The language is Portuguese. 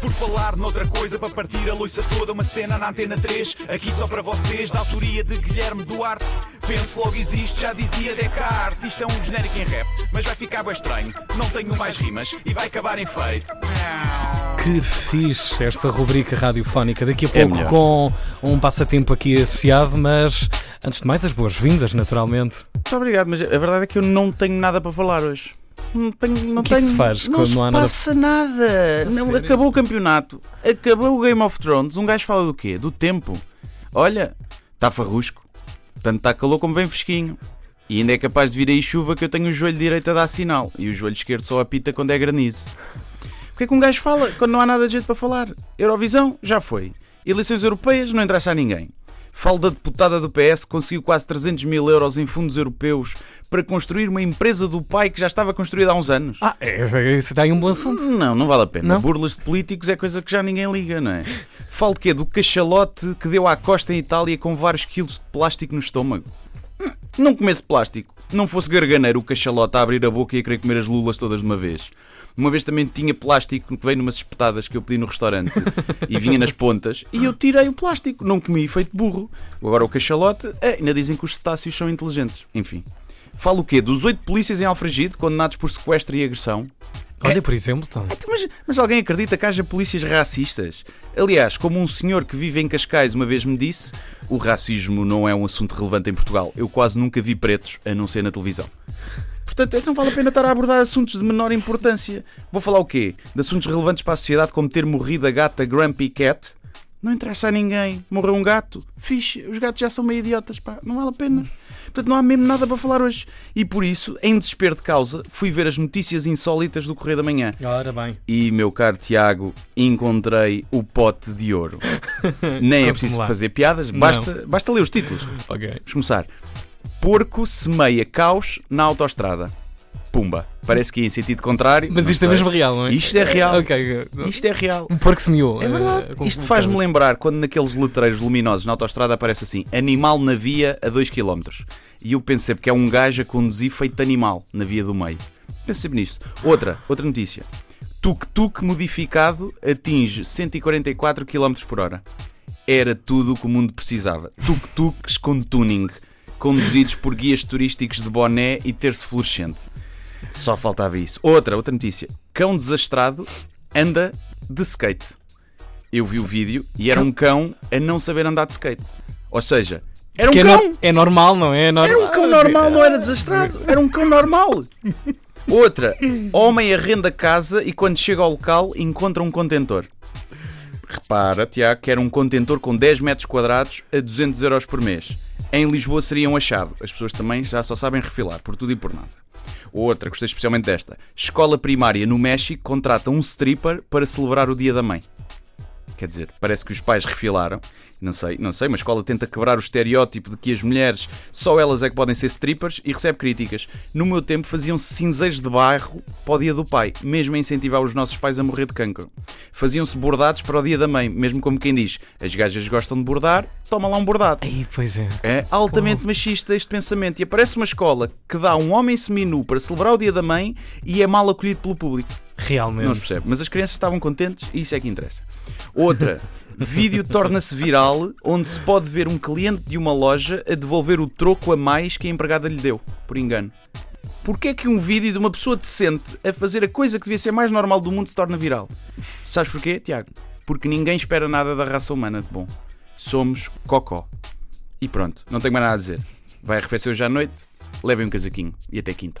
Por falar noutra coisa, para partir a loiça toda, uma cena na antena 3, aqui só para vocês, da autoria de Guilherme Duarte. Penso logo existe, já dizia Descartes. Isto é um genérico em rap, mas vai ficar bem estranho. Não tenho mais rimas e vai acabar em feito. Que fixe esta rubrica radiofónica. Daqui a É pouco melhor. com um passatempo aqui associado, mas antes de mais, as boas-vindas, naturalmente. Muito obrigado, mas a verdade é que eu não tenho nada para falar hoje. Não tenho, não O que é que tenho, se faz não quando se não há nada- passa nada. Não, sério? acabou o campeonato, acabou o Game of Thrones. Um gajo fala do quê? Do tempo. Olha, está farrusco. Tanto está calor como vem fresquinho. E ainda é capaz de vir aí chuva que eu tenho o joelho direito a dar sinal e o joelho esquerdo só apita quando é granizo. O que é que um gajo fala quando não há nada de jeito para falar? Eurovisão? Já foi. Eleições europeias? Não interessa a ninguém. Falo da deputada do PS que conseguiu quase 300 mil euros em fundos europeus para construir uma empresa do pai que já estava construída há uns anos. Ah, é, isso dá aí um bom assunto. Não, não vale a pena. Não? Burlas de políticos é coisa que já ninguém liga, não é? Falo de quê? Do cachalote que deu à costa em Itália com vários quilos de plástico no estômago. Hum, Não comesse plástico. Não fosse garganeiro o cachalote a abrir a boca e a querer comer as lulas todas de uma vez. Uma vez também tinha plástico que veio numas espetadas que eu pedi no restaurante e vinha nas pontas e eu tirei o plástico. Não comi, feito burro. Agora o cachalote, é, ainda dizem que os cetáceos são inteligentes. Enfim. Falo o quê? Dos oito polícias em Alfragide condenados por sequestro e agressão. Olha, por exemplo, então. Então, Mas, mas alguém acredita que haja polícias racistas? Aliás, como um senhor que vive em Cascais uma vez me disse, o racismo não é um assunto relevante em Portugal. Eu quase nunca vi pretos, a não ser na televisão. Portanto, é que não vale a pena estar a abordar assuntos de menor importância. Vou falar o quê? De assuntos relevantes para a sociedade, como ter morrido a gata Grumpy Cat? Não interessa a ninguém. Morreu um gato? Fixe, os gatos já são meio idiotas, pá. Não vale a pena. Portanto, não há mesmo nada para falar hoje. E por isso, em desespero de causa, fui ver as notícias insólitas do Correio da Manhã. Ora bem. E, meu caro Tiago, encontrei o pote de ouro. Nem é preciso fazer piadas, basta, basta ler os títulos. Ok. Vamos começar. Porco semeia caos na autoestrada. Pumba. Parece que é em sentido contrário. Mas não isto é sei. mesmo real, não é? Isto é real. Ok. ok. Isto é real. Um porco semeou. É verdade. eh, com- Isto faz-me lembrar quando naqueles letreiros luminosos na autostrada aparece assim: animal na via a 2 km. E eu penso sempre que é um gajo a conduzir feito de animal na via do meio. Sempre nisto. Outra, outra notícia. Tuk-tuk modificado atinge 144 km por hora. Era tudo o que o mundo precisava. Tuk-tuks com tuning, conduzidos por guias turísticos de boné e terço fluorescente. Só faltava isso. Outra, outra notícia. Cão desastrado anda de skate. Eu vi o vídeo e era um cão a não saber andar de skate. Ou seja, era um Que é, cão. no- é normal, não é? é normal. Era um cão normal, não era desastrado. Era um cão normal. Outra, homem arrenda casa e quando chega ao local encontra um contentor. Repara, Tiago, que era um contentor com 10 metros quadrados a 200 euros por mês. Em Lisboa seria um achado. As pessoas também já só sabem refilar, por tudo e por nada. Outra, gostei especialmente desta. Escola primária no México contrata um stripper para celebrar o Dia da Mãe. Quer dizer, parece que os pais refilaram. Não sei, não sei, mas a escola tenta quebrar o estereótipo de que as mulheres, só elas é que podem ser strippers e recebe críticas. No meu tempo faziam-se cinzeiros de bairro para o dia do pai, mesmo a incentivar os nossos pais a morrer de cancro. Faziam-se bordados para o dia da mãe, mesmo como quem diz, as gajas gostam de bordar, toma lá um bordado. Aí, pois é. É altamente machista este pensamento. E aparece uma escola que dá um homem seminu para celebrar o dia da mãe e é mal acolhido pelo público. Não se Realmente. percebe. Mas as crianças estavam contentes e isso é que interessa. Outra, vídeo torna-se viral onde se pode ver um cliente de uma loja a devolver o troco a mais que a empregada lhe deu, por engano. Porquê é que um vídeo de uma pessoa decente a fazer a coisa que devia ser mais normal do mundo se torna viral? Sabes porquê, Tiago? Porque ninguém espera nada da raça humana de bom. Somos cocó. E pronto, não tenho mais nada a dizer. Vai arrefecer hoje à noite, levem um casaquinho e até quinta.